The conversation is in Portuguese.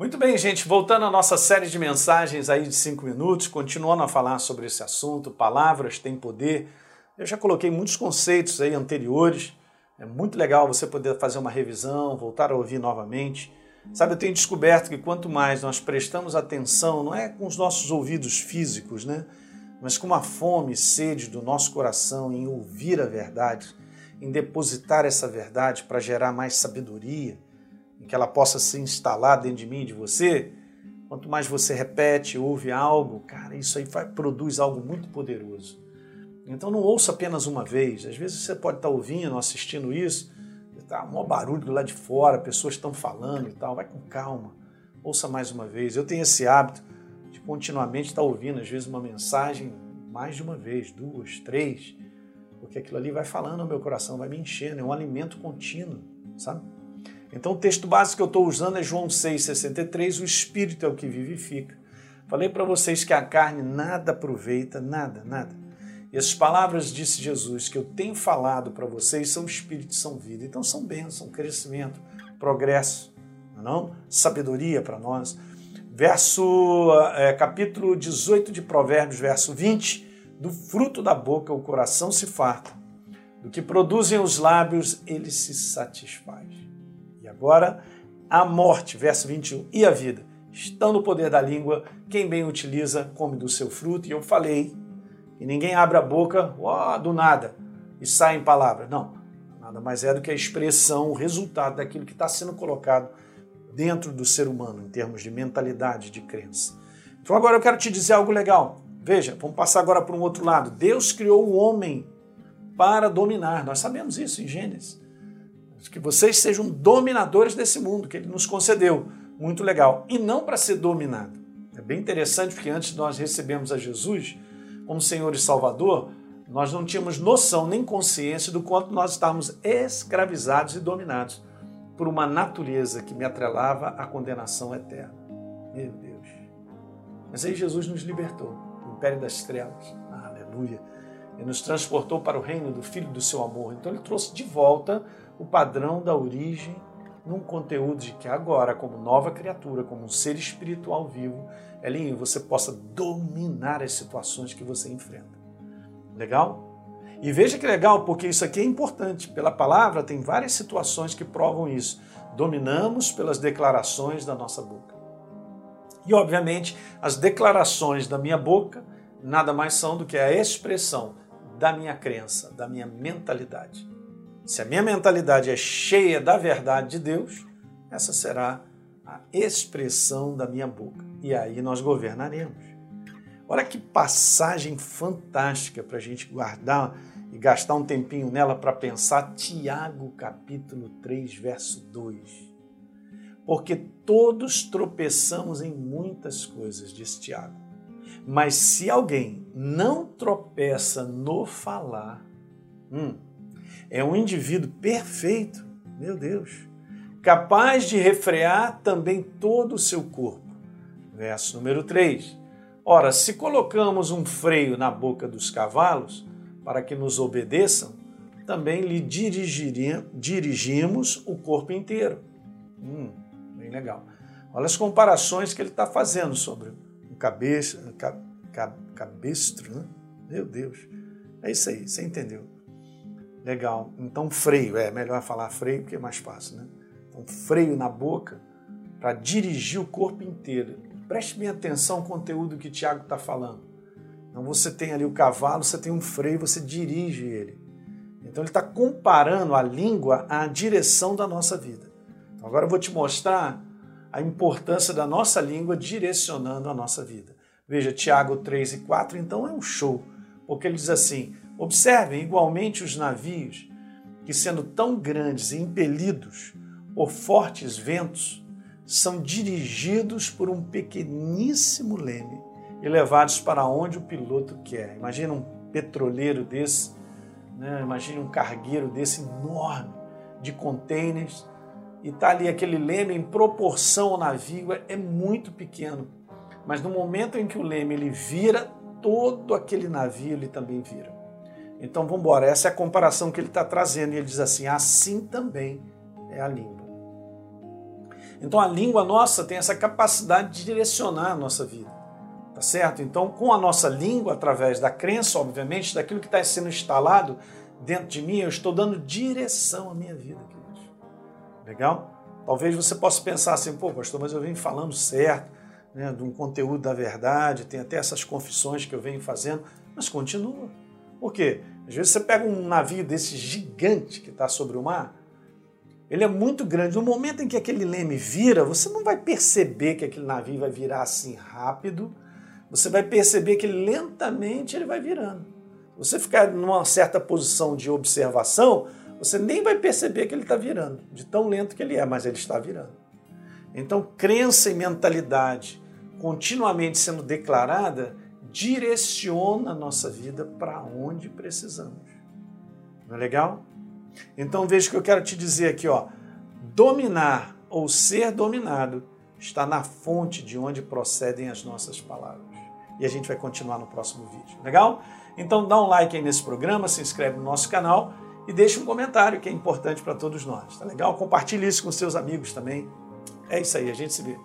Muito bem, gente, voltando à nossa série de mensagens aí de cinco minutos, continuando a falar sobre esse assunto, palavras têm poder. Eu já coloquei muitos conceitos aí anteriores. É muito legal você poder fazer uma revisão, voltar a ouvir novamente. Sabe, eu tenho descoberto que quanto mais nós prestamos atenção, não é com os nossos ouvidos físicos, né? Mas com uma fome e sede do nosso coração em ouvir a verdade, em depositar essa verdade para gerar mais sabedoria, em que ela possa se instalar dentro de mim de você, quanto mais você repete, ouve algo, cara, isso aí produz algo muito poderoso. Então não ouça apenas uma vez. Às vezes você pode estar ouvindo, assistindo isso, está um barulho lá de fora, pessoas estão falando e tal. Vai com calma, ouça mais uma vez. Eu tenho esse hábito de continuamente estar ouvindo, às vezes, uma mensagem mais de uma vez, duas, três, porque aquilo ali vai falando no meu coração, vai me enchendo, é um alimento contínuo, sabe? Então o texto básico que eu estou usando é João 6,63, o Espírito é o que vivifica. Falei para vocês que a carne nada aproveita, nada, nada. E as palavras, disse Jesus, que eu tenho falado para vocês são espírito, são vida. Então são bênção, crescimento, progresso, não, é não? sabedoria para nós. Verso, é, capítulo 18 de Provérbios, verso 20, do fruto da boca o coração se farta, do que produzem os lábios ele se satisfaz. Agora, a morte, verso 21, e a vida estão no poder da língua, quem bem utiliza come do seu fruto. E eu falei, e ninguém abre a boca do nada e sai em palavras. Não, nada mais é do que a expressão, o resultado daquilo que está sendo colocado dentro do ser humano, em termos de mentalidade, de crença. Então agora eu quero te dizer algo legal. Veja, vamos passar agora para um outro lado. Deus criou o homem para dominar. Nós sabemos isso em Gênesis que vocês sejam dominadores desse mundo que ele nos concedeu. Muito legal. E não para ser dominado. É bem interessante porque antes de nós recebemos a Jesus como Senhor e Salvador, nós não tínhamos noção nem consciência do quanto nós estávamos escravizados e dominados por uma natureza que me atrelava à condenação eterna. Meu Deus. Mas aí Jesus nos libertou do império das trevas. Aleluia. E nos transportou para o reino do Filho do seu amor. Então ele trouxe de volta o padrão da origem num conteúdo de que agora, como nova criatura, como um ser espiritual vivo, Elinho, você possa dominar as situações que você enfrenta. Legal? E veja que legal, porque isso aqui é importante. Pela palavra, tem várias situações que provam isso. Dominamos pelas declarações da nossa boca. E, obviamente, as declarações da minha boca nada mais são do que a expressão da minha crença, da minha mentalidade. Se a minha mentalidade é cheia da verdade de Deus, essa será a expressão da minha boca. E aí nós governaremos. Olha que passagem fantástica para a gente guardar e gastar um tempinho nela para pensar. Tiago, capítulo 3, verso 2. Porque todos tropeçamos em muitas coisas, diz Tiago. Mas se alguém não tropeça no falar, hum, é um indivíduo perfeito, meu Deus, capaz de refrear também todo o seu corpo. Verso número 3. Ora, se colocamos um freio na boca dos cavalos para que nos obedeçam, também lhe dirigimos o corpo inteiro. Hum, bem legal. Olha as comparações que ele está fazendo sobre cabeça, cabestro, né? Meu Deus. É isso aí, você entendeu. Legal. Então, freio, é melhor falar freio porque é mais fácil, né? Então, freio na boca para dirigir o corpo inteiro. Preste bem atenção ao conteúdo que o Tiago está falando. Então, você tem ali o cavalo, você tem um freio, você dirige ele. Então, ele está comparando a língua à direção da nossa vida. Então, agora eu vou te mostrar a importância da nossa língua direcionando a nossa vida. Veja, Tiago 3 e 4, então é um show, porque ele diz assim: Observem igualmente os navios, que sendo tão grandes e impelidos por fortes ventos, são dirigidos por um pequeníssimo leme e levados para onde o piloto quer. Imagina um petroleiro desse, né? imagine um cargueiro desse enorme de contêineres e está ali aquele leme em proporção ao navio é, é muito pequeno, mas no momento em que o leme ele vira, todo aquele navio ele também vira. Então vamos embora. Essa é a comparação que ele está trazendo. E ele diz assim: assim também é a língua. Então a língua nossa tem essa capacidade de direcionar a nossa vida. Tá certo? Então, com a nossa língua, através da crença, obviamente, daquilo que está sendo instalado dentro de mim, eu estou dando direção à minha vida. Legal? Talvez você possa pensar assim, pô, pastor, mas eu venho falando certo, né, de um conteúdo da verdade, tem até essas confissões que eu venho fazendo, mas continua. Por quê? Às vezes você pega um navio desse gigante que está sobre o mar, ele é muito grande. No momento em que aquele leme vira, você não vai perceber que aquele navio vai virar assim rápido. Você vai perceber que lentamente ele vai virando. Você ficar numa certa posição de observação, você nem vai perceber que ele está virando, de tão lento que ele é, mas ele está virando. Então, crença e mentalidade continuamente sendo declarada direciona a nossa vida para onde precisamos. Não é legal? Então veja o que eu quero te dizer aqui, ó. Dominar ou ser dominado está na fonte de onde procedem as nossas palavras. E a gente vai continuar no próximo vídeo. Legal? Então dá um like aí nesse programa, se inscreve no nosso canal e deixa um comentário que é importante para todos nós. Tá legal? Compartilhe isso com seus amigos também. É isso aí, a gente se vê.